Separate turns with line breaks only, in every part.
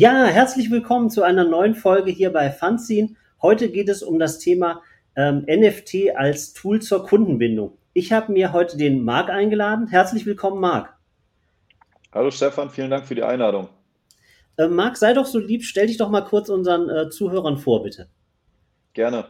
Ja, herzlich willkommen zu einer neuen Folge hier bei Fanzine. Heute geht es um das Thema ähm, NFT als Tool zur Kundenbindung. Ich habe mir heute den Marc eingeladen. Herzlich willkommen, Marc.
Hallo Stefan, vielen Dank für die Einladung.
Äh, Marc, sei doch so lieb, stell dich doch mal kurz unseren äh, Zuhörern vor, bitte.
Gerne.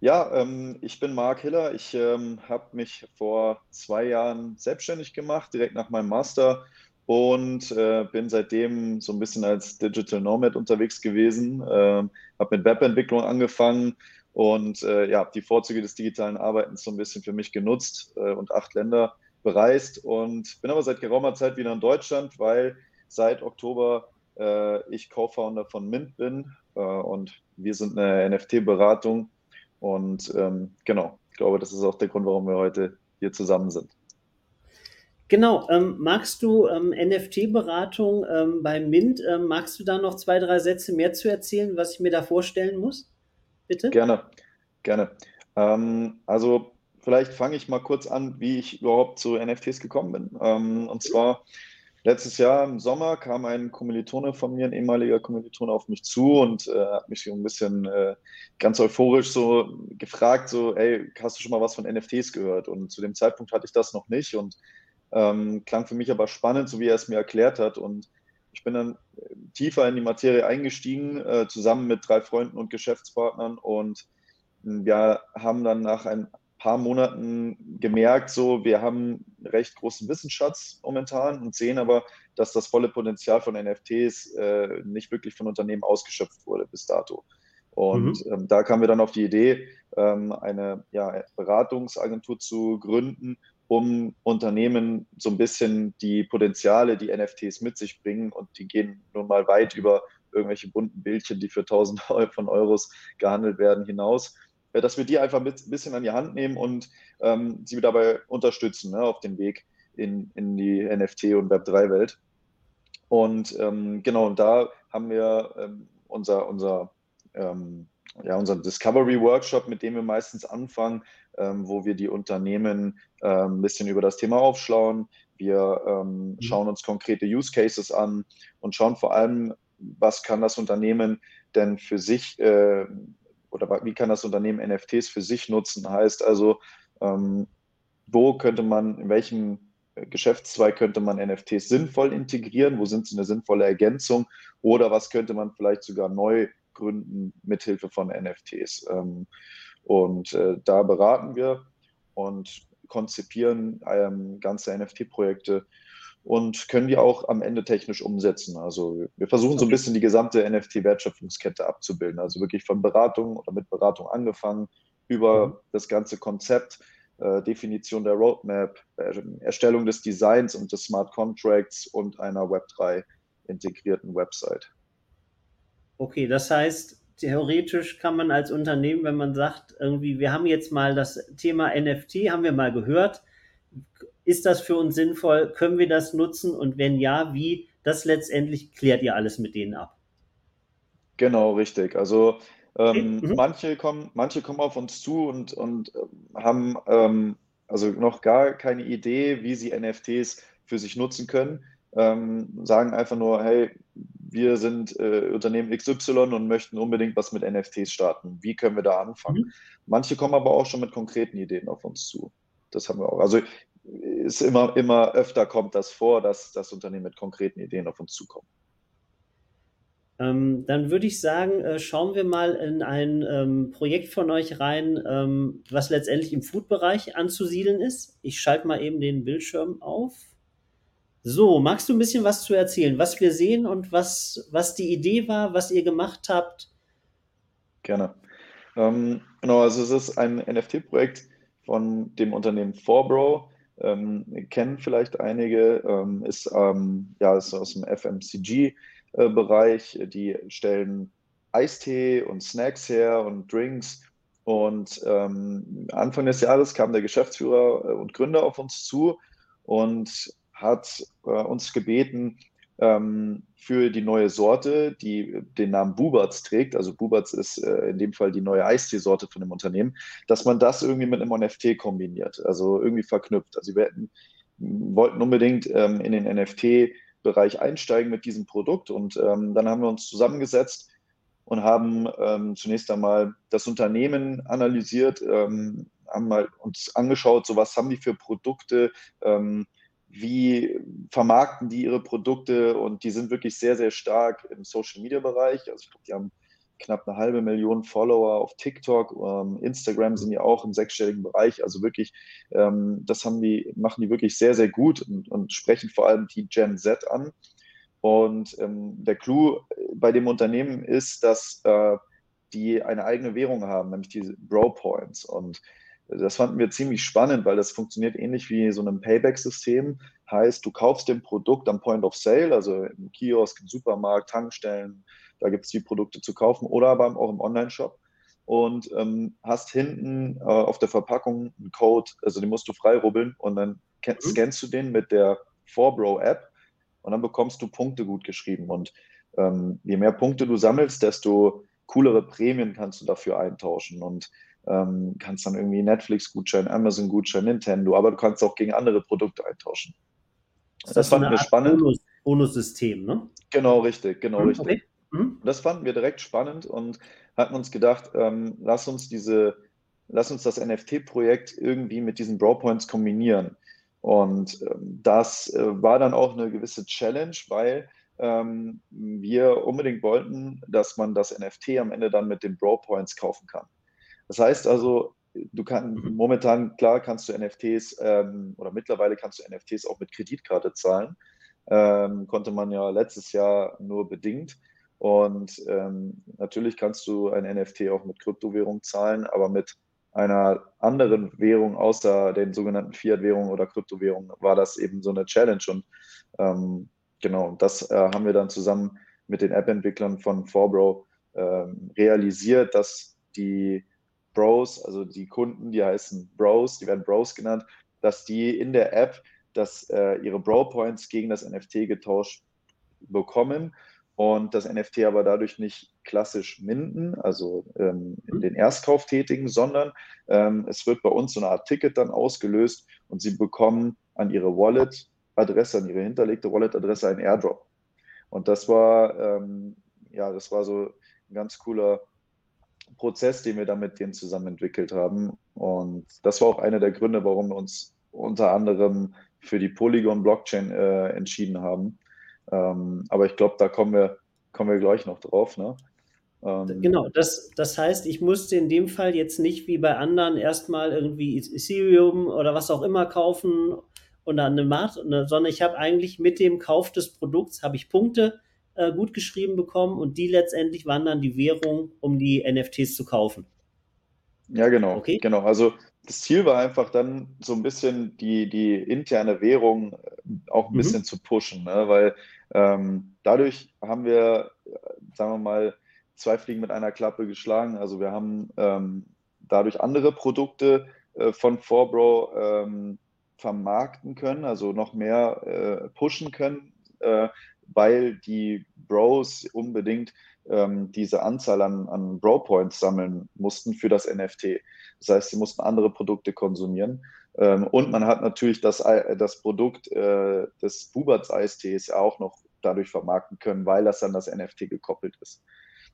Ja, ähm, ich bin Marc Hiller. Ich ähm, habe mich vor zwei Jahren selbstständig gemacht, direkt nach meinem Master und äh, bin seitdem so ein bisschen als Digital Nomad unterwegs gewesen. Äh, habe mit Webentwicklung angefangen und äh, ja, die Vorzüge des digitalen Arbeitens so ein bisschen für mich genutzt äh, und acht Länder bereist und bin aber seit geraumer Zeit wieder in Deutschland, weil seit Oktober äh, ich Co-Founder von Mint bin äh, und wir sind eine NFT-Beratung und ähm, genau, ich glaube, das ist auch der Grund, warum wir heute hier zusammen sind.
Genau, ähm, magst du ähm, NFT-Beratung ähm, bei Mint, ähm, magst du da noch zwei, drei Sätze mehr zu erzählen, was ich mir da vorstellen muss? Bitte?
Gerne, gerne. Ähm, also vielleicht fange ich mal kurz an, wie ich überhaupt zu NFTs gekommen bin. Ähm, und zwar letztes Jahr im Sommer kam ein Kommilitone von mir, ein ehemaliger Kommilitone, auf mich zu und äh, hat mich so ein bisschen äh, ganz euphorisch so gefragt, so, ey, hast du schon mal was von NFTs gehört? Und zu dem Zeitpunkt hatte ich das noch nicht und ähm, klang für mich aber spannend, so wie er es mir erklärt hat. Und ich bin dann tiefer in die Materie eingestiegen, äh, zusammen mit drei Freunden und Geschäftspartnern. Und hm, wir haben dann nach ein paar Monaten gemerkt, so wir haben einen recht großen Wissensschatz momentan und sehen aber, dass das volle Potenzial von NFTs äh, nicht wirklich von Unternehmen ausgeschöpft wurde bis dato. Und mhm. ähm, da kamen wir dann auf die Idee, ähm, eine ja, Beratungsagentur zu gründen, um Unternehmen so ein bisschen die Potenziale, die NFTs mit sich bringen, und die gehen nun mal weit über irgendwelche bunten Bildchen, die für Tausende von Euros gehandelt werden, hinaus, äh, dass wir die einfach ein bisschen an die Hand nehmen und ähm, sie dabei unterstützen ne, auf dem Weg in, in die NFT- und Web3-Welt. Und ähm, genau, und da haben wir ähm, unser, unser ähm, ja, unseren Discovery Workshop, mit dem wir meistens anfangen, ähm, wo wir die Unternehmen ähm, ein bisschen über das Thema aufschlauen. Wir ähm, mhm. schauen uns konkrete Use Cases an und schauen vor allem, was kann das Unternehmen denn für sich äh, oder wie kann das Unternehmen NFTs für sich nutzen? Heißt also, ähm, wo könnte man, in welchem Geschäftszweig könnte man NFTs sinnvoll integrieren? Wo sind sie eine sinnvolle Ergänzung? Oder was könnte man vielleicht sogar neu gründen mithilfe von NFTs. Ähm, und äh, da beraten wir und konzipieren ähm, ganze NFT-Projekte und können die auch am Ende technisch umsetzen. Also wir versuchen so ein bisschen die gesamte NFT-Wertschöpfungskette abzubilden. Also wirklich von Beratung oder mit Beratung angefangen über mhm. das ganze Konzept, äh, Definition der Roadmap, äh, Erstellung des Designs und des Smart Contracts und einer Web3 integrierten Website.
Okay, das heißt, theoretisch kann man als Unternehmen, wenn man sagt, irgendwie, wir haben jetzt mal das Thema NFT, haben wir mal gehört, ist das für uns sinnvoll? Können wir das nutzen? Und wenn ja, wie? Das letztendlich klärt ihr alles mit denen ab.
Genau, richtig. Also ähm, mhm. manche, kommen, manche kommen auf uns zu und, und ähm, haben ähm, also noch gar keine Idee, wie sie NFTs für sich nutzen können. Ähm, sagen einfach nur, hey, wir sind äh, Unternehmen XY und möchten unbedingt was mit NFTs starten. Wie können wir da anfangen? Mhm. Manche kommen aber auch schon mit konkreten Ideen auf uns zu. Das haben wir auch. Also ist immer, immer öfter kommt das vor, dass das Unternehmen mit konkreten Ideen auf uns zukommen.
Ähm, dann würde ich sagen, äh, schauen wir mal in ein ähm, Projekt von euch rein, ähm, was letztendlich im Food-Bereich anzusiedeln ist. Ich schalte mal eben den Bildschirm auf. So, magst du ein bisschen was zu erzählen, was wir sehen und was, was die Idee war, was ihr gemacht habt?
Gerne. Ähm, genau, also es ist ein NFT-Projekt von dem Unternehmen Forbro. Ähm, kennen vielleicht einige, ähm, ist, ähm, ja, ist aus dem FMCG-Bereich. Äh, die stellen Eistee und Snacks her und Drinks. Und ähm, Anfang des Jahres kam der Geschäftsführer äh, und Gründer auf uns zu und hat äh, uns gebeten, ähm, für die neue Sorte, die den Namen Buberts trägt, also Buberts ist äh, in dem Fall die neue Eistee-Sorte von dem Unternehmen, dass man das irgendwie mit einem NFT kombiniert, also irgendwie verknüpft. Also wir hätten, wollten unbedingt ähm, in den NFT NFT-Bereich einsteigen mit diesem Produkt. Und ähm, dann haben wir uns zusammengesetzt und haben ähm, zunächst einmal das Unternehmen analysiert, ähm, haben mal uns angeschaut, so was haben die für Produkte, ähm, wie vermarkten die ihre Produkte und die sind wirklich sehr, sehr stark im Social-Media-Bereich. Also ich glaube, die haben knapp eine halbe Million Follower auf TikTok, ähm, Instagram sind ja auch im sechsstelligen Bereich. Also wirklich, ähm, das haben die, machen die wirklich sehr, sehr gut und, und sprechen vor allem die Gen Z an. Und ähm, der Clou bei dem Unternehmen ist, dass äh, die eine eigene Währung haben, nämlich diese Bro Points. Und das fanden wir ziemlich spannend, weil das funktioniert ähnlich wie so ein Payback-System. Heißt, du kaufst den Produkt am Point of Sale, also im Kiosk, im Supermarkt, Tankstellen, da gibt es die Produkte zu kaufen oder aber auch im Online-Shop und ähm, hast hinten äh, auf der Verpackung einen Code, also den musst du freirubbeln und dann mhm. scannst du den mit der 4Bro-App und dann bekommst du Punkte gut geschrieben. Und ähm, je mehr Punkte du sammelst, desto coolere Prämien kannst du dafür eintauschen und ähm, kannst dann irgendwie Netflix-Gutschein, Amazon-Gutschein, Nintendo, aber du kannst auch gegen andere Produkte eintauschen.
Das, das fanden wir spannend. Bonus, Bonussystem, ne?
Genau, richtig, genau, hm, richtig. Okay. Mhm. Das fanden wir direkt spannend und hatten uns gedacht, ähm, lass uns diese, lass uns das NFT-Projekt irgendwie mit diesen Bro-Points kombinieren. Und ähm, das äh, war dann auch eine gewisse Challenge, weil ähm, wir unbedingt wollten, dass man das NFT am Ende dann mit den Bro-Points kaufen kann. Das heißt also, du kannst mhm. momentan, klar, kannst du NFTs ähm, oder mittlerweile kannst du NFTs auch mit Kreditkarte zahlen. Ähm, konnte man ja letztes Jahr nur bedingt. Und ähm, natürlich kannst du ein NFT auch mit Kryptowährung zahlen, aber mit einer anderen Währung außer den sogenannten Fiat-Währungen oder Kryptowährungen war das eben so eine Challenge. Und ähm, genau, das äh, haben wir dann zusammen mit den App-Entwicklern von Forbro ähm, realisiert, dass die Bros, also die Kunden, die heißen Bros, die werden Bros genannt, dass die in der App dass, äh, ihre Bro-Points gegen das NFT getauscht bekommen und das NFT aber dadurch nicht klassisch minden, also ähm, in den Erstkauf tätigen, sondern ähm, es wird bei uns so eine Art Ticket dann ausgelöst und sie bekommen an ihre Wallet-Adresse, an ihre hinterlegte Wallet-Adresse einen Airdrop. Und das war, ähm, ja, das war so ein ganz cooler Prozess, den wir da mit denen zusammen entwickelt haben. Und das war auch einer der Gründe, warum wir uns unter anderem für die Polygon-Blockchain äh, entschieden haben ähm, aber ich glaube, da kommen wir, kommen wir gleich noch drauf. Ne?
Ähm, genau, das, das heißt, ich musste in dem Fall jetzt nicht wie bei anderen erstmal irgendwie Ethereum oder was auch immer kaufen und dann eine Markt, ne, sondern ich habe eigentlich mit dem Kauf des Produkts habe ich Punkte äh, gut geschrieben bekommen und die letztendlich waren dann die Währung, um die NFTs zu kaufen.
Ja, genau. Okay. Genau. Also das Ziel war einfach dann so ein bisschen die, die interne Währung auch ein mhm. bisschen zu pushen, ne? weil ähm, dadurch haben wir, sagen wir mal, zwei Fliegen mit einer Klappe geschlagen. Also wir haben ähm, dadurch andere Produkte äh, von Forbro ähm, vermarkten können, also noch mehr äh, pushen können, äh, weil die Bros unbedingt ähm, diese Anzahl an, an Bro-Points sammeln mussten für das NFT. Das heißt, sie mussten andere Produkte konsumieren. Ähm, und man hat natürlich das, das Produkt äh, des Buberts Eistees auch noch dadurch vermarkten können, weil das an das NFT gekoppelt ist.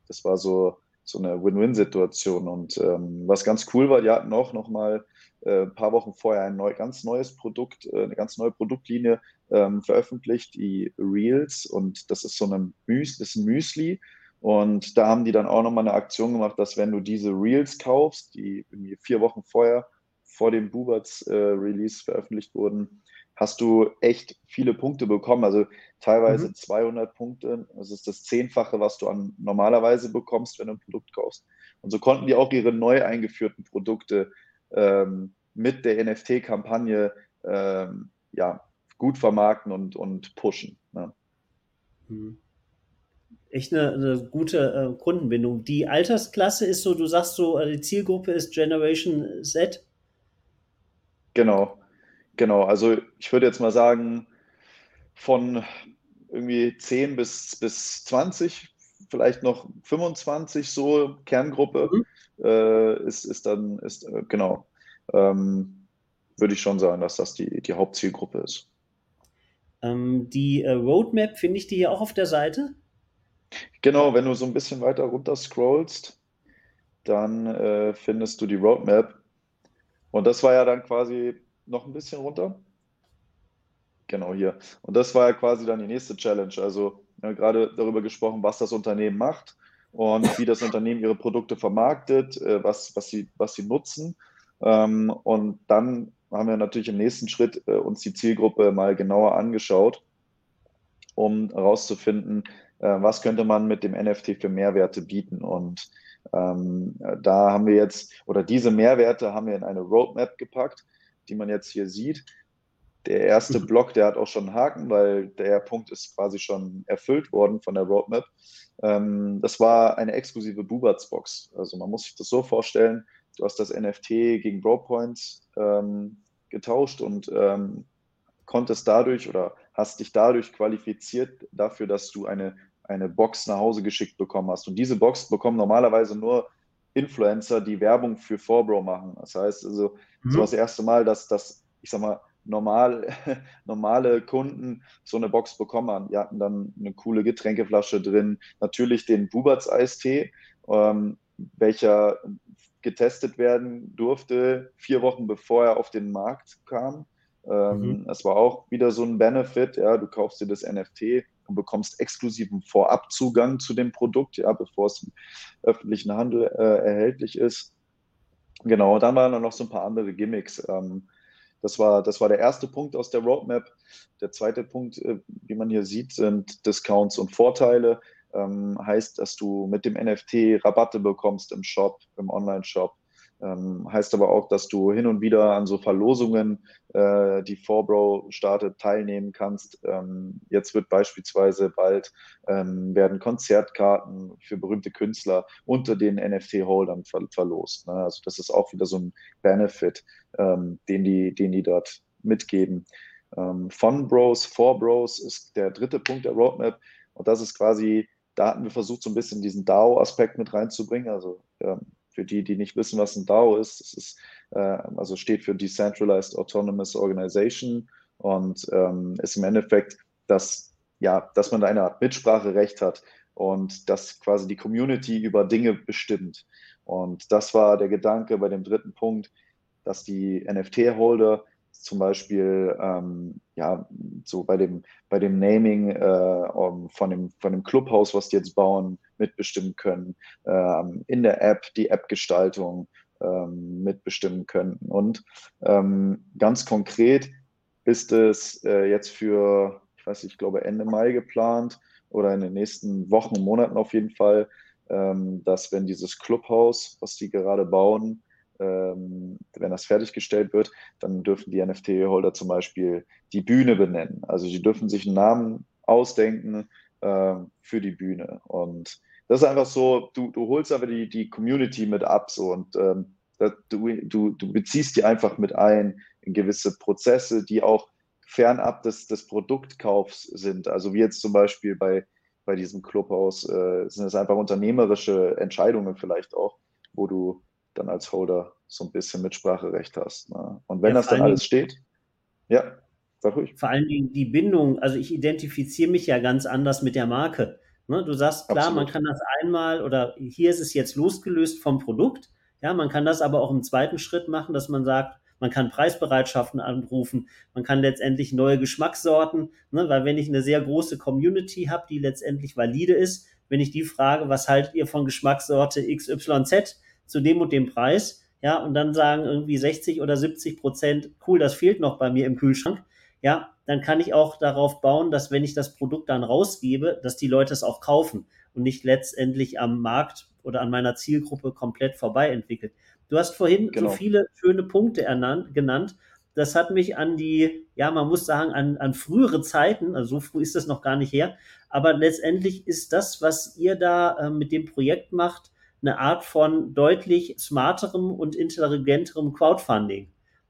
Das war so, so eine Win-Win-Situation. Und ähm, was ganz cool war, die hatten auch noch mal äh, ein paar Wochen vorher ein neu, ganz neues Produkt, äh, eine ganz neue Produktlinie ähm, veröffentlicht, die Reels. Und das ist so ein, Müs ist ein Müsli. Und da haben die dann auch nochmal eine Aktion gemacht, dass wenn du diese Reels kaufst, die irgendwie vier Wochen vorher vor dem Buberts äh, Release veröffentlicht wurden, hast du echt viele Punkte bekommen. Also teilweise mhm. 200 Punkte. Das ist das Zehnfache, was du an normalerweise bekommst, wenn du ein Produkt kaufst. Und so konnten die auch ihre neu eingeführten Produkte ähm, mit der NFT-Kampagne ähm, ja, gut vermarkten und, und pushen. Ne?
Mhm. Echt eine, eine gute äh, Kundenbindung. Die Altersklasse ist so, du sagst so, äh, die Zielgruppe ist Generation Z.
Genau. Genau, also ich würde jetzt mal sagen, von irgendwie 10 bis, bis 20, vielleicht noch 25 so, Kerngruppe mhm. äh, ist, ist dann, ist, äh, genau, ähm, würde ich schon sagen, dass das die, die Hauptzielgruppe ist.
Ähm, die äh, Roadmap, finde ich die hier auch auf der Seite?
Genau, wenn du so ein bisschen weiter runter scrollst, dann äh, findest du die Roadmap. Und das war ja dann quasi noch ein bisschen runter. Genau hier. Und das war ja quasi dann die nächste Challenge. Also ja, gerade darüber gesprochen, was das Unternehmen macht und wie das Unternehmen ihre Produkte vermarktet, äh, was, was, sie, was sie nutzen. Ähm, und dann haben wir natürlich im nächsten Schritt äh, uns die Zielgruppe mal genauer angeschaut, um herauszufinden, äh, was könnte man mit dem NFT für Mehrwerte bieten. Und ähm, da haben wir jetzt, oder diese Mehrwerte haben wir in eine Roadmap gepackt, die man jetzt hier sieht. Der erste mhm. Block, der hat auch schon einen Haken, weil der Punkt ist quasi schon erfüllt worden von der Roadmap. Ähm, das war eine exklusive Bubats-Box. Also man muss sich das so vorstellen, du hast das NFT gegen Brawlpoints ähm, getauscht und ähm, konntest dadurch oder hast dich dadurch qualifiziert dafür, dass du eine, eine Box nach Hause geschickt bekommen hast. Und diese Box bekommen normalerweise nur Influencer, die Werbung für Forbro machen. Das heißt also, mhm. so das erste Mal, dass das, ich sag mal, normal, normale Kunden so eine Box bekommen haben. Die hatten dann eine coole Getränkeflasche drin, natürlich den Buberts Eistee, ähm, welcher getestet werden durfte, vier Wochen bevor er auf den Markt kam. Ähm, mhm. Das war auch wieder so ein Benefit. Ja, du kaufst dir das NFT und bekommst exklusiven Vorabzugang zu dem Produkt, ja, bevor es im öffentlichen Handel äh, erhältlich ist. Genau, dann waren noch so ein paar andere Gimmicks. Ähm, das war, das war der erste Punkt aus der Roadmap. Der zweite Punkt, äh, wie man hier sieht, sind Discounts und Vorteile. Ähm, heißt, dass du mit dem NFT Rabatte bekommst im Shop, im Online-Shop. Ähm, heißt aber auch, dass du hin und wieder an so Verlosungen, äh, die Forbro startet, teilnehmen kannst. Ähm, jetzt wird beispielsweise bald ähm, werden Konzertkarten für berühmte Künstler unter den NFT-Holdern ver verlost. Ne? Also das ist auch wieder so ein Benefit, ähm, den, die, den die dort mitgeben. Ähm, von Bros, for Bros ist der dritte Punkt der Roadmap und das ist quasi, da hatten wir versucht, so ein bisschen diesen DAO-Aspekt mit reinzubringen. Also ähm, für die, die nicht wissen, was ein DAO ist, das ist, äh, also steht für Decentralized Autonomous Organization und ähm, ist im Endeffekt, dass, ja, dass man da eine Art Mitspracherecht hat und dass quasi die Community über Dinge bestimmt. Und das war der Gedanke bei dem dritten Punkt, dass die NFT-Holder zum Beispiel ähm, ja so bei dem bei dem Naming äh, von dem von dem Clubhaus, was die jetzt bauen, mitbestimmen können, ähm, in der App die App-Gestaltung ähm, mitbestimmen können. Und ähm, ganz konkret ist es äh, jetzt für, ich weiß nicht, ich glaube Ende Mai geplant oder in den nächsten Wochen, Monaten auf jeden Fall, ähm, dass wenn dieses Clubhaus, was die gerade bauen, wenn das fertiggestellt wird, dann dürfen die NFT-Holder zum Beispiel die Bühne benennen. Also sie dürfen sich einen Namen ausdenken äh, für die Bühne. Und das ist einfach so, du, du holst aber die, die Community mit ab so und ähm, du, du, du beziehst die einfach mit ein in gewisse Prozesse, die auch fernab des, des Produktkaufs sind. Also wie jetzt zum Beispiel bei, bei diesem Clubhaus äh, sind es einfach unternehmerische Entscheidungen vielleicht auch, wo du dann als Holder so ein bisschen Mitspracherecht hast. Ne? Und wenn ja, das dann alles steht, ja,
sag ruhig. Vor allen Dingen die Bindung, also ich identifiziere mich ja ganz anders mit der Marke. Ne? Du sagst, klar, Absolut. man kann das einmal oder hier ist es jetzt losgelöst vom Produkt. Ja, man kann das aber auch im zweiten Schritt machen, dass man sagt, man kann Preisbereitschaften anrufen, man kann letztendlich neue Geschmackssorten, ne? weil wenn ich eine sehr große Community habe, die letztendlich valide ist, wenn ich die frage, was haltet ihr von Geschmackssorte XYZ zu dem und dem Preis, ja, und dann sagen irgendwie 60 oder 70 Prozent, cool, das fehlt noch bei mir im Kühlschrank, ja, dann kann ich auch darauf bauen, dass wenn ich das Produkt dann rausgebe, dass die Leute es auch kaufen und nicht letztendlich am Markt oder an meiner Zielgruppe komplett vorbei entwickelt. Du hast vorhin genau. so viele schöne Punkte ernannt, genannt. Das hat mich an die, ja, man muss sagen, an, an frühere Zeiten, also so früh ist das noch gar nicht her, aber letztendlich ist das, was ihr da äh, mit dem Projekt macht, eine Art von deutlich smarterem und intelligenterem Crowdfunding.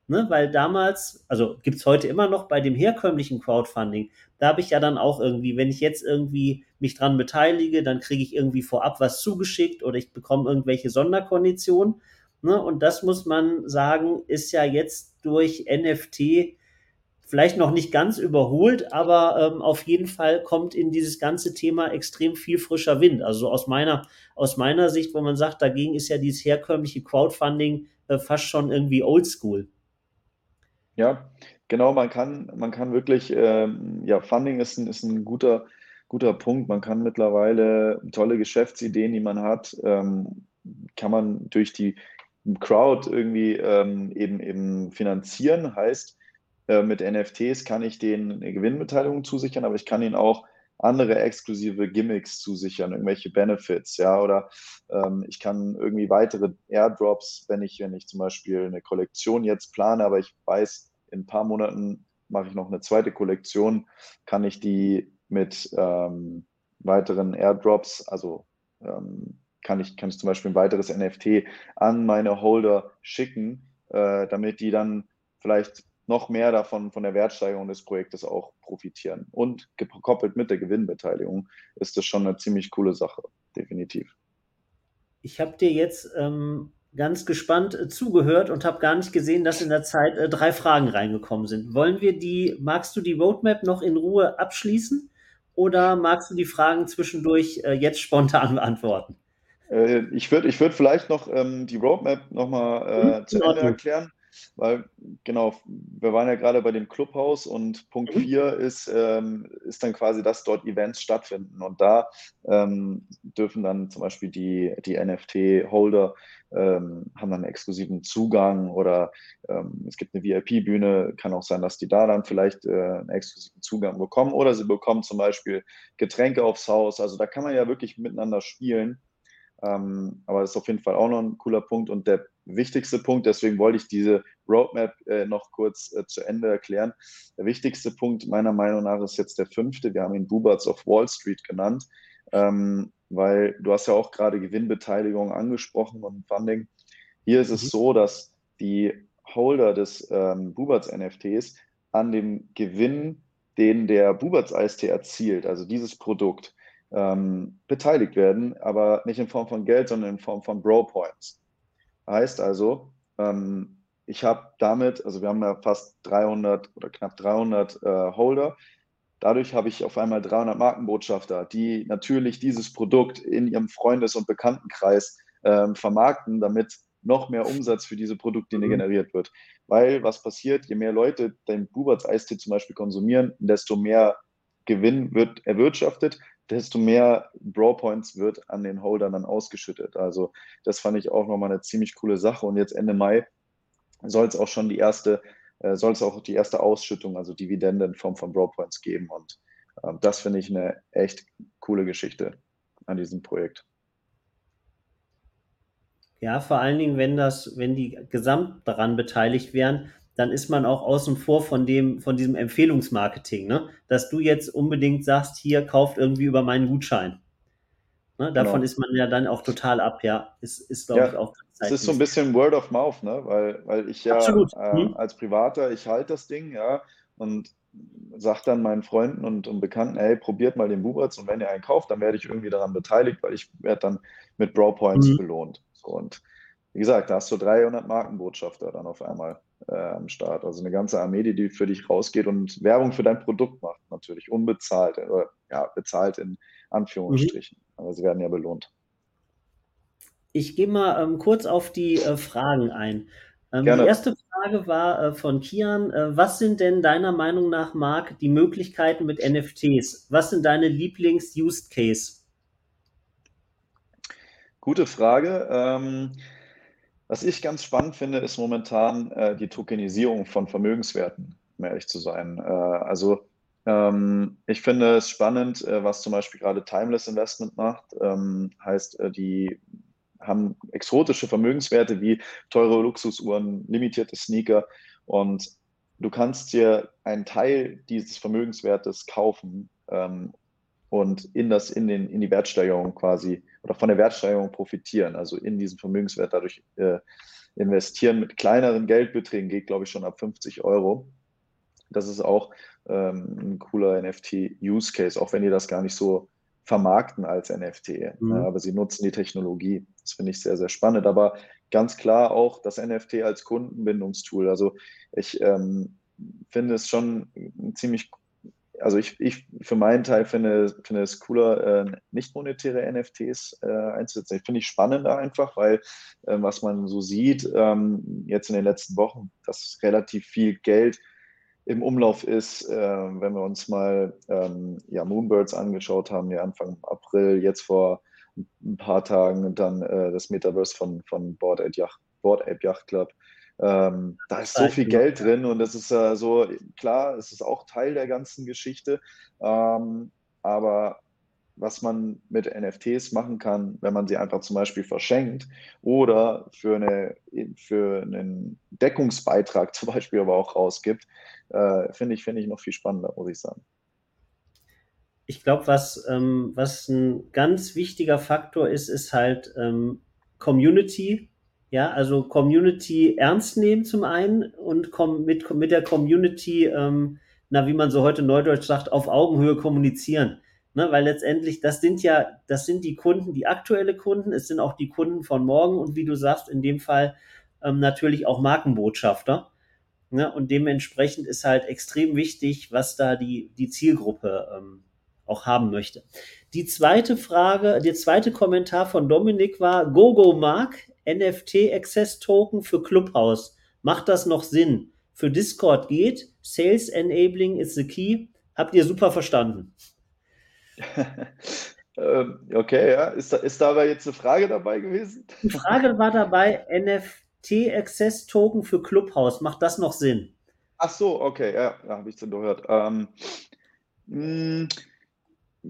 Ne, weil damals, also gibt es heute immer noch bei dem herkömmlichen Crowdfunding, da habe ich ja dann auch irgendwie, wenn ich jetzt irgendwie mich dran beteilige, dann kriege ich irgendwie vorab was zugeschickt oder ich bekomme irgendwelche Sonderkonditionen. Ne, und das muss man sagen, ist ja jetzt durch NFT vielleicht noch nicht ganz überholt, aber ähm, auf jeden Fall kommt in dieses ganze Thema extrem viel frischer Wind. Also aus meiner, aus meiner Sicht, wo man sagt, dagegen ist ja dieses herkömmliche Crowdfunding äh, fast schon irgendwie oldschool.
Ja, genau, man kann, man kann wirklich, ähm, ja, Funding ist ein, ist ein guter, guter Punkt. Man kann mittlerweile tolle Geschäftsideen, die man hat, ähm, kann man durch die Crowd irgendwie ähm, eben, eben finanzieren. Heißt, äh, mit NFTs kann ich denen eine Gewinnbeteiligung zusichern, aber ich kann ihnen auch andere exklusive Gimmicks zusichern, irgendwelche Benefits, ja, oder ähm, ich kann irgendwie weitere Airdrops, wenn ich, wenn ich zum Beispiel eine Kollektion jetzt plane, aber ich weiß, in ein paar Monaten mache ich noch eine zweite Kollektion, kann ich die mit ähm, weiteren Airdrops, also ähm, kann ich, kann ich zum Beispiel ein weiteres NFT an meine Holder schicken, äh, damit die dann vielleicht noch mehr davon von der Wertsteigerung des Projektes auch profitieren. Und gekoppelt mit der Gewinnbeteiligung ist das schon eine ziemlich coole Sache, definitiv.
Ich habe dir jetzt ähm, ganz gespannt äh, zugehört und habe gar nicht gesehen, dass in der Zeit äh, drei Fragen reingekommen sind. Wollen wir die, magst du die Roadmap noch in Ruhe abschließen oder magst du die Fragen zwischendurch äh, jetzt spontan beantworten?
Äh, ich würde ich würd vielleicht noch ähm, die Roadmap nochmal äh, hm, zu Ende erklären. Weil, genau, wir waren ja gerade bei dem Clubhaus und Punkt 4 mhm. ist, ähm, ist dann quasi, dass dort Events stattfinden. Und da ähm, dürfen dann zum Beispiel die, die NFT-Holder ähm, haben dann einen exklusiven Zugang oder ähm, es gibt eine VIP-Bühne, kann auch sein, dass die da dann vielleicht äh, einen exklusiven Zugang bekommen oder sie bekommen zum Beispiel Getränke aufs Haus. Also da kann man ja wirklich miteinander spielen. Ähm, aber das ist auf jeden Fall auch noch ein cooler Punkt. Und der wichtigste Punkt, deswegen wollte ich diese Roadmap äh, noch kurz äh, zu Ende erklären. Der wichtigste Punkt meiner Meinung nach ist jetzt der fünfte. Wir haben ihn Buberts of Wall Street genannt, ähm, weil du hast ja auch gerade Gewinnbeteiligung angesprochen und Funding. Hier ist mhm. es so, dass die Holder des ähm, Buberts NFTs an dem Gewinn, den der Buberts IST erzielt, also dieses Produkt, ähm, beteiligt werden, aber nicht in Form von Geld, sondern in Form von Bro Points. Heißt also, ähm, ich habe damit, also wir haben ja fast 300 oder knapp 300 äh, Holder. Dadurch habe ich auf einmal 300 Markenbotschafter, die natürlich dieses Produkt in ihrem Freundes- und Bekanntenkreis ähm, vermarkten, damit noch mehr Umsatz für diese Produkte mhm. generiert wird. Weil was passiert, je mehr Leute den Buberts Eistee zum Beispiel konsumieren, desto mehr Gewinn wird erwirtschaftet, desto mehr Brawl-Points wird an den Holdern dann ausgeschüttet. Also das fand ich auch nochmal eine ziemlich coole Sache. Und jetzt Ende Mai soll es auch schon die erste, äh, soll es auch die erste Ausschüttung, also Dividende in Form von Brawl-Points geben. Und äh, das finde ich eine echt coole Geschichte an diesem Projekt.
Ja, vor allen Dingen, wenn das, wenn die gesamt daran beteiligt wären, dann ist man auch außen vor von dem, von diesem Empfehlungsmarketing, ne? Dass du jetzt unbedingt sagst, hier kauft irgendwie über meinen Gutschein. Ne? Davon genau. ist man ja dann auch total ab, ja. Ist, ist glaube
ja, ich, auch. Es ist so ein bisschen Word of Mouth, ne? Weil, weil ich ja äh, hm. als Privater, ich halte das Ding, ja, und sage dann meinen Freunden und, und Bekannten, hey, probiert mal den Buberts und wenn ihr einen kauft, dann werde ich irgendwie daran beteiligt, weil ich werde dann mit Bro Points hm. belohnt. So, und wie gesagt, da hast du 300 Markenbotschafter dann auf einmal äh, am Start. Also eine ganze Armee, die, die für dich rausgeht und Werbung für dein Produkt macht, natürlich unbezahlt, äh, ja, bezahlt in Anführungsstrichen. Mhm. Aber sie werden ja belohnt.
Ich gehe mal ähm, kurz auf die äh, Fragen ein. Ähm, die erste Frage war äh, von Kian. Äh, was sind denn deiner Meinung nach, Marc, die Möglichkeiten mit NFTs? Was sind deine Lieblings-Use-Case?
Gute Frage. Ähm, was ich ganz spannend finde, ist momentan äh, die Tokenisierung von Vermögenswerten, um ehrlich zu sein. Äh, also ähm, ich finde es spannend, äh, was zum Beispiel gerade Timeless Investment macht. Ähm, heißt, äh, die haben exotische Vermögenswerte wie teure Luxusuhren, limitierte Sneaker und du kannst dir einen Teil dieses Vermögenswertes kaufen ähm, und in, das, in, den, in die Wertsteigerung quasi oder von der Wertsteigerung profitieren, also in diesen Vermögenswert dadurch äh, investieren mit kleineren Geldbeträgen, geht glaube ich schon ab 50 Euro. Das ist auch ähm, ein cooler NFT-Use-Case, auch wenn die das gar nicht so vermarkten als NFT. Mhm. Aber sie nutzen die Technologie. Das finde ich sehr, sehr spannend. Aber ganz klar auch das NFT als Kundenbindungstool. Also ich ähm, finde es schon ziemlich also ich, ich für meinen Teil finde, finde es cooler, äh, nicht monetäre NFTs äh, einzusetzen. Ich finde ich spannender einfach, weil äh, was man so sieht ähm, jetzt in den letzten Wochen, dass relativ viel Geld im Umlauf ist, äh, wenn wir uns mal ähm, ja, Moonbirds angeschaut haben, ja Anfang April, jetzt vor ein paar Tagen dann äh, das Metaverse von, von Board Ape Yacht, Yacht Club. Ähm, da ist so viel Geld drin und das ist äh, so, klar, es ist auch Teil der ganzen Geschichte, ähm, aber was man mit NFTs machen kann, wenn man sie einfach zum Beispiel verschenkt oder für, eine, für einen Deckungsbeitrag zum Beispiel aber auch rausgibt, äh, finde ich, find ich noch viel spannender, muss ich sagen.
Ich glaube, was, ähm, was ein ganz wichtiger Faktor ist, ist halt ähm, Community ja, also Community ernst nehmen zum einen und mit, mit der Community, ähm, na, wie man so heute neudeutsch sagt, auf Augenhöhe kommunizieren. Ne, weil letztendlich, das sind ja, das sind die Kunden, die aktuelle Kunden, es sind auch die Kunden von morgen und wie du sagst, in dem Fall ähm, natürlich auch Markenbotschafter. Ne, und dementsprechend ist halt extrem wichtig, was da die, die Zielgruppe ähm, auch haben möchte. Die zweite Frage, der zweite Kommentar von Dominik war, GoGo Mark NFT Access Token für Clubhouse. Macht das noch Sinn? Für Discord geht. Sales Enabling is the key. Habt ihr super verstanden.
Ähm, okay, ja. Ist da, ist dabei jetzt eine Frage dabei gewesen?
Die Frage war dabei, NFT Access Token für Clubhouse. Macht das noch Sinn?
Ach so, okay, ja, ja habe ich es gehört. Ähm, hm,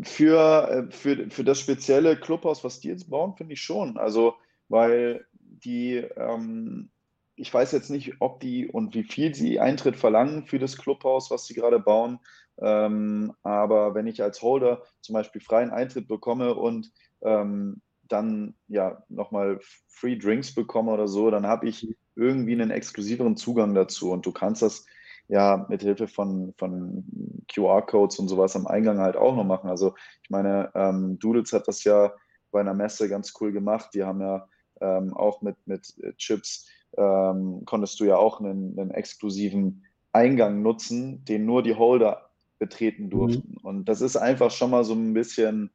für, äh, für, für das spezielle Clubhaus, was die jetzt bauen, finde ich schon. Also weil die, ähm, ich weiß jetzt nicht, ob die und wie viel sie Eintritt verlangen für das Clubhaus, was sie gerade bauen. Ähm, aber wenn ich als Holder zum Beispiel freien Eintritt bekomme und ähm, dann ja nochmal Free Drinks bekomme oder so, dann habe ich irgendwie einen exklusiveren Zugang dazu. Und du kannst das ja mit Hilfe von, von QR-Codes und sowas am Eingang halt auch noch machen. Also ich meine, ähm, Doodles hat das ja bei einer Messe ganz cool gemacht. Die haben ja ähm, auch mit, mit Chips ähm, konntest du ja auch einen, einen, exklusiven Eingang nutzen, den nur die Holder betreten mhm. durften. Mhm. Und das ist einfach schon mal so ein bisschen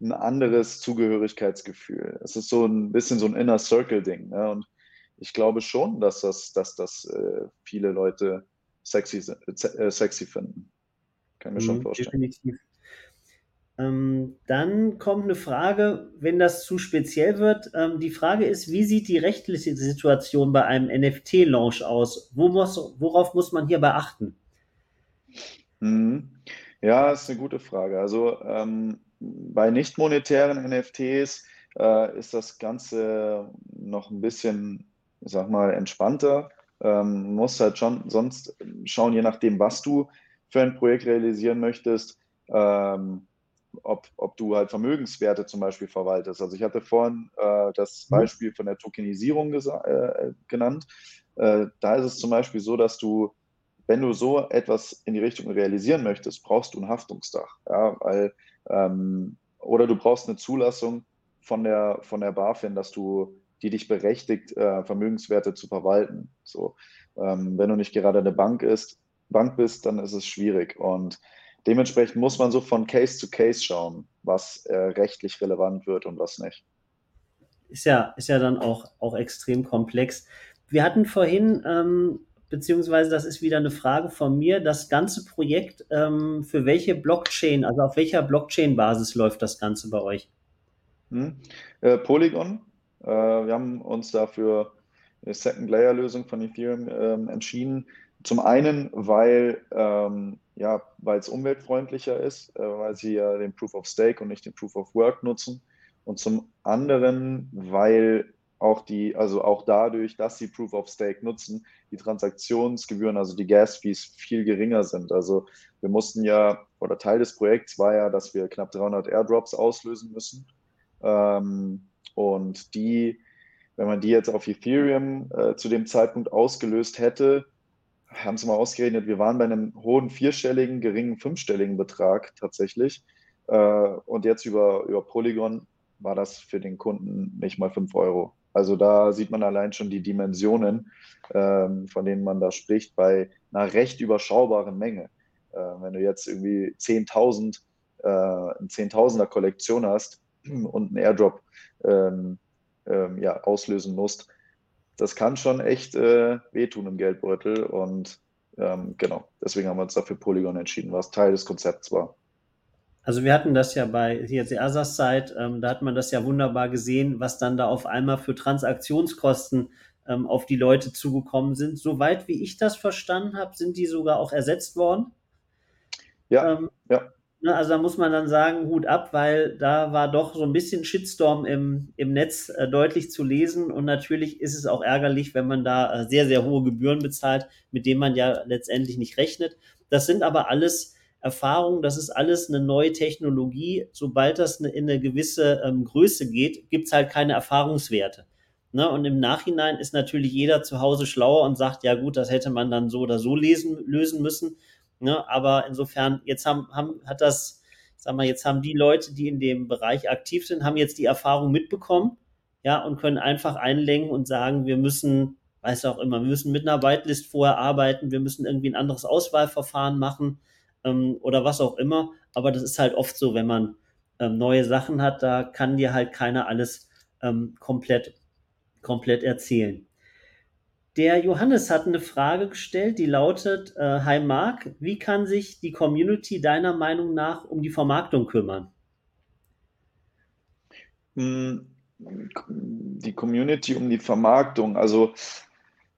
ein anderes Zugehörigkeitsgefühl. Es ist so ein bisschen so ein Inner Circle-Ding. Ne? Und ich glaube schon, dass das, dass das äh, viele Leute sexy, äh, sexy finden. Kann ich mir mhm, schon vorstellen. Definitiv.
Ähm, dann kommt eine Frage, wenn das zu speziell wird. Ähm, die Frage ist, wie sieht die rechtliche Situation bei einem NFT-Launch aus? Worauf muss man hier beachten?
Mhm. Ja, ist eine gute Frage. Also ähm, bei nicht monetären NFTs äh, ist das Ganze noch ein bisschen, ich sag mal, entspannter. Ähm, muss halt schon sonst schauen, je nachdem, was du für ein Projekt realisieren möchtest. Ähm, ob, ob du halt Vermögenswerte zum Beispiel verwaltest. Also ich hatte vorhin äh, das mhm. Beispiel von der Tokenisierung äh, genannt. Äh, da ist es zum Beispiel so, dass du, wenn du so etwas in die Richtung realisieren möchtest, brauchst du ein Haftungsdach. Ja, weil, ähm, oder du brauchst eine Zulassung von der, von der BaFin, dass du, die dich berechtigt, äh, Vermögenswerte zu verwalten. So, ähm, wenn du nicht gerade eine Bank ist, Bank bist, dann ist es schwierig. Und Dementsprechend muss man so von Case zu Case schauen, was äh, rechtlich relevant wird und was nicht.
Ist ja, ist ja dann auch, auch extrem komplex. Wir hatten vorhin, ähm, beziehungsweise das ist wieder eine Frage von mir, das ganze Projekt, ähm, für welche Blockchain, also auf welcher Blockchain-Basis läuft das Ganze bei euch?
Hm. Äh, Polygon. Äh, wir haben uns dafür eine Second-Layer-Lösung von Ethereum ähm, entschieden. Zum einen, weil ähm, ja, weil es umweltfreundlicher ist, äh, weil sie ja den Proof of Stake und nicht den Proof of Work nutzen. Und zum anderen, weil auch die, also auch dadurch, dass sie Proof of Stake nutzen, die Transaktionsgebühren, also die Gas-Fees viel geringer sind. Also wir mussten ja, oder Teil des Projekts war ja, dass wir knapp 300 Airdrops auslösen müssen. Ähm, und die, wenn man die jetzt auf Ethereum äh, zu dem Zeitpunkt ausgelöst hätte, haben es mal ausgerechnet, wir waren bei einem hohen vierstelligen, geringen fünfstelligen Betrag tatsächlich. Äh, und jetzt über, über Polygon war das für den Kunden nicht mal 5 Euro. Also da sieht man allein schon die Dimensionen, ähm, von denen man da spricht, bei einer recht überschaubaren Menge. Äh, wenn du jetzt irgendwie 10.000, äh, eine 10.000er Kollektion hast und einen Airdrop ähm, ähm, ja, auslösen musst, das kann schon echt äh, wehtun im Geldbeutel. Und ähm, genau, deswegen haben wir uns dafür Polygon entschieden, was Teil des Konzepts war.
Also wir hatten das ja bei hier der Ersatzzeit, ähm, da hat man das ja wunderbar gesehen, was dann da auf einmal für Transaktionskosten ähm, auf die Leute zugekommen sind. Soweit wie ich das verstanden habe, sind die sogar auch ersetzt worden. Ja, ähm, ja. Ne, also da muss man dann sagen, Hut ab, weil da war doch so ein bisschen Shitstorm im, im Netz äh, deutlich zu lesen. Und natürlich ist es auch ärgerlich, wenn man da äh, sehr, sehr hohe Gebühren bezahlt, mit denen man ja letztendlich nicht rechnet. Das sind aber alles Erfahrung, das ist alles eine neue Technologie. Sobald das in eine gewisse ähm, Größe geht, gibt es halt keine Erfahrungswerte. Ne? Und im Nachhinein ist natürlich jeder zu Hause schlauer und sagt, ja gut, das hätte man dann so oder so lesen, lösen müssen. Ne? Aber insofern, jetzt haben, haben, hat das, sag mal, jetzt haben die Leute, die in dem Bereich aktiv sind, haben jetzt die Erfahrung mitbekommen, ja, und können einfach einlenken und sagen, wir müssen, weiß auch immer, wir müssen mit einer Whitelist vorher arbeiten, wir müssen irgendwie ein anderes Auswahlverfahren machen ähm, oder was auch immer. Aber das ist halt oft so, wenn man ähm, neue Sachen hat, da kann dir halt keiner alles ähm, komplett, komplett erzählen. Der Johannes hat eine Frage gestellt, die lautet: äh, Hi Marc, wie kann sich die Community deiner Meinung nach um die Vermarktung kümmern?
Hm, die Community um die Vermarktung. Also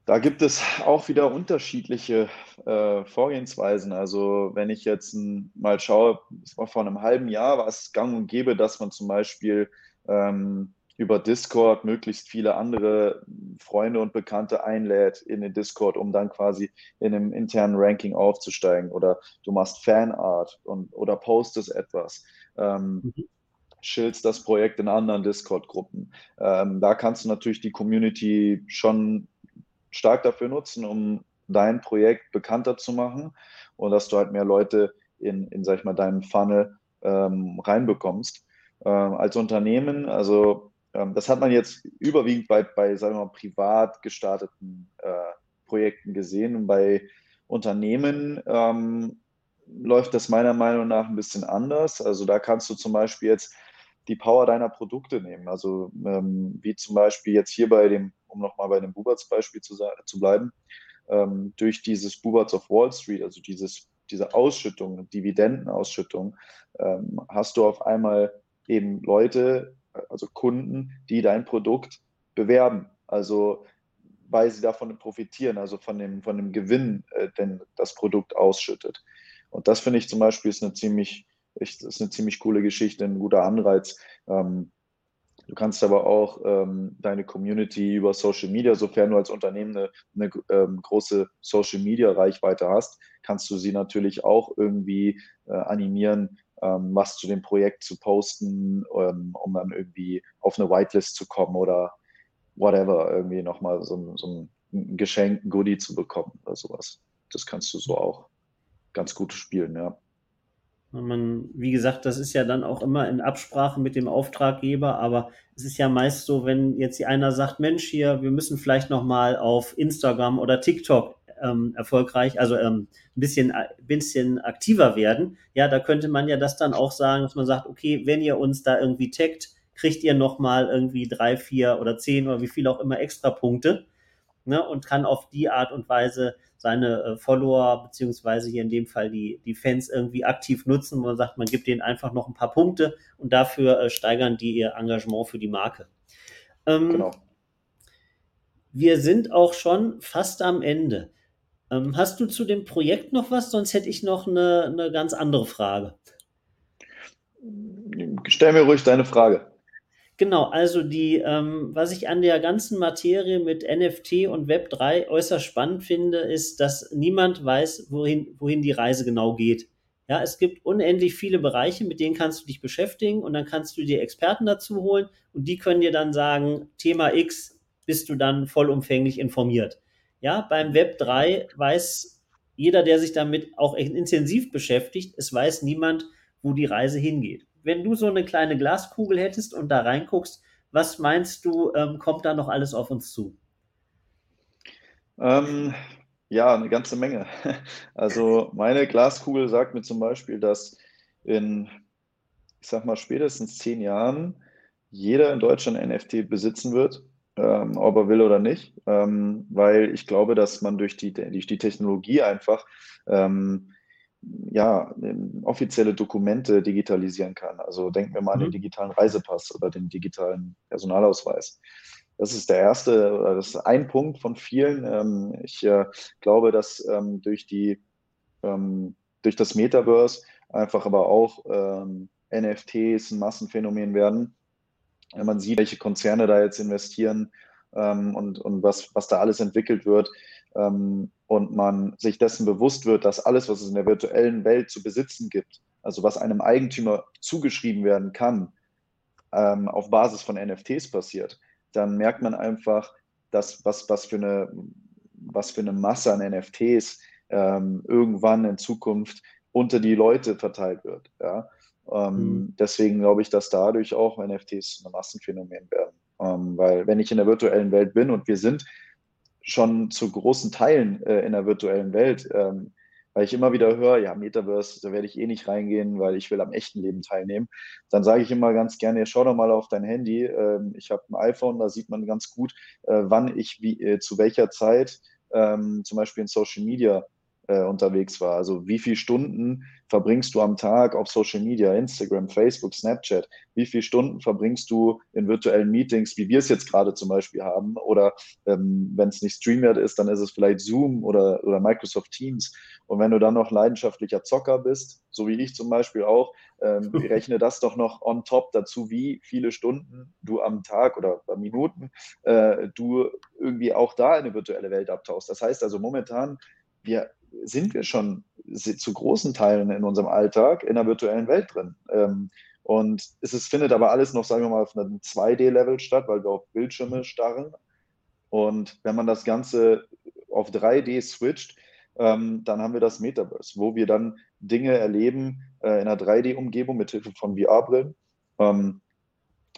da gibt es auch wieder unterschiedliche äh, Vorgehensweisen. Also wenn ich jetzt mal schaue, es war vor einem halben Jahr, war es gang und gäbe, dass man zum Beispiel ähm, über Discord möglichst viele andere Freunde und Bekannte einlädt in den Discord, um dann quasi in einem internen Ranking aufzusteigen. Oder du machst Fanart und, oder postest etwas. Ähm, mhm schildst das Projekt in anderen Discord-Gruppen. Ähm, da kannst du natürlich die Community schon stark dafür nutzen, um dein Projekt bekannter zu machen und dass du halt mehr Leute in, in sag ich mal, deinen Funnel ähm, reinbekommst. Ähm, als Unternehmen, also das hat man jetzt überwiegend bei, bei sagen wir mal, privat gestarteten äh, Projekten gesehen. Und bei Unternehmen ähm, läuft das meiner Meinung nach ein bisschen anders. Also da kannst du zum Beispiel jetzt die Power deiner Produkte nehmen. Also ähm, wie zum Beispiel jetzt hier bei dem, um nochmal bei dem Buberts-Beispiel zu, zu bleiben, ähm, durch dieses Buberts of Wall Street, also dieses, diese Ausschüttung, Dividendenausschüttung, ähm, hast du auf einmal eben Leute, also Kunden, die dein Produkt bewerben. Also weil sie davon profitieren, also von dem, von dem Gewinn, äh, den das Produkt ausschüttet. Und das finde ich zum Beispiel ist eine ziemlich echt, ist eine ziemlich coole Geschichte, ein guter Anreiz. Ähm, du kannst aber auch ähm, deine Community über Social Media, sofern du als Unternehmen eine, eine ähm, große Social Media Reichweite hast, kannst du sie natürlich auch irgendwie äh, animieren, ähm, was zu dem Projekt zu posten, ähm, um dann irgendwie auf eine Whitelist zu kommen oder whatever, irgendwie nochmal so, so ein Geschenk, ein Goodie zu bekommen oder sowas. Das kannst du so auch ganz gut spielen, ja.
Man, wie gesagt, das ist ja dann auch immer in Absprache mit dem Auftraggeber, aber es ist ja meist so, wenn jetzt einer sagt, Mensch, hier, wir müssen vielleicht noch mal auf Instagram oder TikTok ähm, erfolgreich, also ähm, ein bisschen, ein bisschen aktiver werden. Ja, da könnte man ja das dann auch sagen, dass man sagt, okay, wenn ihr uns da irgendwie taggt, kriegt ihr noch mal irgendwie drei, vier oder zehn oder wie viel auch immer extra Punkte ne, und kann auf die Art und Weise seine äh, Follower beziehungsweise hier in dem Fall die, die Fans irgendwie aktiv nutzen. Man sagt, man gibt denen einfach noch ein paar Punkte und dafür äh, steigern die ihr Engagement für die Marke. Ähm, genau. Wir sind auch schon fast am Ende. Ähm, hast du zu dem Projekt noch was? Sonst hätte ich noch eine, eine ganz andere Frage.
Stell mir ruhig deine Frage.
Genau, also die, ähm, was ich an der ganzen Materie mit NFT und Web3 äußerst spannend finde, ist, dass niemand weiß, wohin, wohin die Reise genau geht. Ja, es gibt unendlich viele Bereiche, mit denen kannst du dich beschäftigen und dann kannst du dir Experten dazu holen und die können dir dann sagen, Thema X bist du dann vollumfänglich informiert. Ja, beim Web3 weiß jeder, der sich damit auch intensiv beschäftigt, es weiß niemand, wo die Reise hingeht wenn du so eine kleine Glaskugel hättest und da reinguckst, Was meinst du, ähm, kommt da noch alles auf uns zu?
Ähm, ja, eine ganze Menge. Also meine Glaskugel sagt mir zum Beispiel, dass in, ich sag mal, spätestens zehn Jahren jeder in Deutschland NFT besitzen wird, ähm, ob er will oder nicht, ähm, weil ich glaube, dass man durch die, durch die Technologie einfach ähm, ja, offizielle Dokumente digitalisieren kann. Also denken wir mal mhm. an den mhm. digitalen Reisepass oder den digitalen Personalausweis. Das ist der erste, oder das ist ein Punkt von vielen. Ähm, ich äh, glaube, dass ähm, durch die ähm, durch das Metaverse einfach aber auch NFTs ein Massenphänomen werden. Wenn man sieht, welche Konzerne da jetzt investieren und, und was, was da alles entwickelt wird, ähm, und man sich dessen bewusst wird, dass alles, was es in der virtuellen Welt zu besitzen gibt, also was einem Eigentümer zugeschrieben werden kann, ähm, auf Basis von NFTs passiert, dann merkt man einfach, dass was, was, für, eine, was für eine Masse an NFTs ähm, irgendwann in Zukunft unter die Leute verteilt wird. Ja? Ähm, mhm. Deswegen glaube ich, dass dadurch auch NFTs ein Massenphänomen werden. Ähm, weil wenn ich in der virtuellen Welt bin und wir sind schon zu großen Teilen äh, in der virtuellen Welt. Ähm, weil ich immer wieder höre, ja, Metaverse, da werde ich eh nicht reingehen, weil ich will am echten Leben teilnehmen. Dann sage ich immer ganz gerne, schau doch mal auf dein Handy. Ich habe ein iPhone, da sieht man ganz gut, äh, wann ich wie, äh, zu welcher Zeit zum Beispiel in Social Media äh, unterwegs war. Also wie viele Stunden verbringst du am Tag auf Social Media, Instagram, Facebook, Snapchat? Wie viele Stunden verbringst du in virtuellen Meetings, wie wir es jetzt gerade zum Beispiel haben? Oder ähm, wenn es nicht StreamYard ist, dann ist es vielleicht Zoom oder, oder Microsoft Teams. Und wenn du dann noch leidenschaftlicher Zocker bist, so wie ich zum Beispiel auch, ähm, rechne das doch noch on top dazu, wie viele Stunden du am Tag oder Minuten äh, du irgendwie auch da in eine virtuelle Welt abtauchst. Das heißt also momentan, wir sind wir schon zu großen Teilen in unserem Alltag in der virtuellen Welt drin. Ähm, und es ist, findet aber alles noch, sagen wir mal, auf einem 2D-Level statt, weil wir auf Bildschirme starren. Und wenn man das Ganze auf 3D switcht, ähm, dann haben wir das Metaverse, wo wir dann Dinge erleben äh, in einer 3D-Umgebung mit Hilfe von VR-Brillen. Ähm,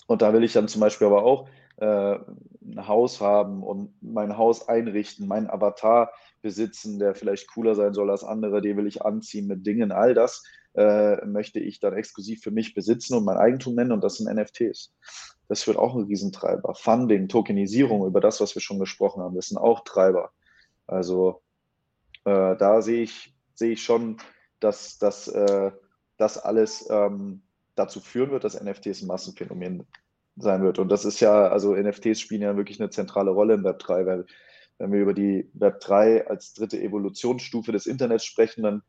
und da will ich dann zum Beispiel aber auch äh, ein Haus haben und mein Haus einrichten, meinen Avatar besitzen, der vielleicht cooler sein soll als andere, den will ich anziehen mit Dingen, all das äh, möchte ich dann exklusiv für mich besitzen und mein Eigentum nennen und das sind NFTs. Das wird auch ein Riesentreiber. Funding, Tokenisierung, über das, was wir schon gesprochen haben, das sind auch Treiber. Also äh, da sehe ich, sehe ich schon, dass, dass äh, das alles ähm, dazu führen wird, dass NFTs ein Massenphänomen sein wird. Und das ist ja, also NFTs spielen ja wirklich eine zentrale Rolle im Web 3, weil wenn wir über die Web 3 als dritte Evolutionsstufe des Internets sprechen, dann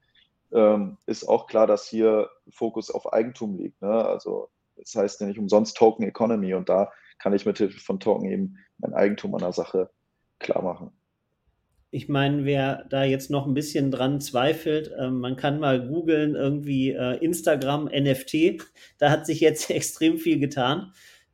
ähm, ist auch klar, dass hier Fokus auf Eigentum liegt. Ne? Also das heißt ja nicht umsonst Token Economy und da kann ich mit Hilfe von Token eben mein Eigentum an der Sache klar machen.
Ich meine, wer da jetzt noch ein bisschen dran zweifelt, äh, man kann mal googeln, irgendwie äh, Instagram NFT. Da hat sich jetzt extrem viel getan.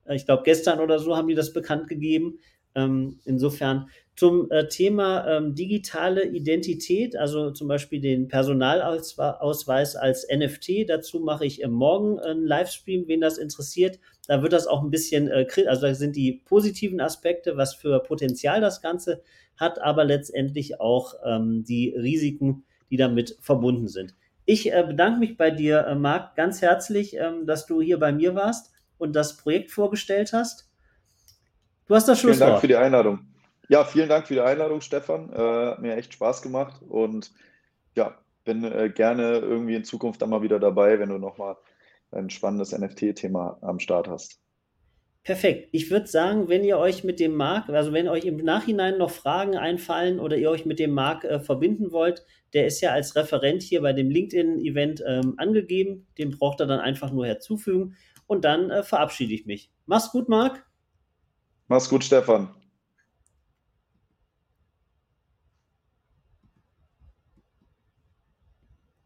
Äh, ich glaube, gestern oder so haben die das bekannt gegeben. Ähm, insofern zum äh, Thema ähm, digitale Identität, also zum Beispiel den Personalausweis als NFT. Dazu mache ich äh, morgen einen Livestream, wen das interessiert. Da wird das auch ein bisschen, äh, also da sind die positiven Aspekte, was für Potenzial das Ganze hat, aber letztendlich auch ähm, die Risiken, die damit verbunden sind. Ich äh, bedanke mich bei dir, äh, Marc, ganz herzlich, ähm, dass du hier bei mir warst und das Projekt vorgestellt hast.
Du hast das Schlusswort. Vielen Dank für die Einladung. Ja, vielen Dank für die Einladung, Stefan. Äh, mir echt Spaß gemacht und ja, bin äh, gerne irgendwie in Zukunft dann mal wieder dabei, wenn du nochmal ein spannendes NFT-Thema am Start hast.
Perfekt. Ich würde sagen, wenn ihr euch mit dem Marc, also wenn euch im Nachhinein noch Fragen einfallen oder ihr euch mit dem Marc äh, verbinden wollt, der ist ja als Referent hier bei dem LinkedIn-Event ähm, angegeben. Den braucht ihr dann einfach nur herzufügen. Und dann äh, verabschiede ich mich. Mach's gut, Marc.
Mach's gut, Stefan.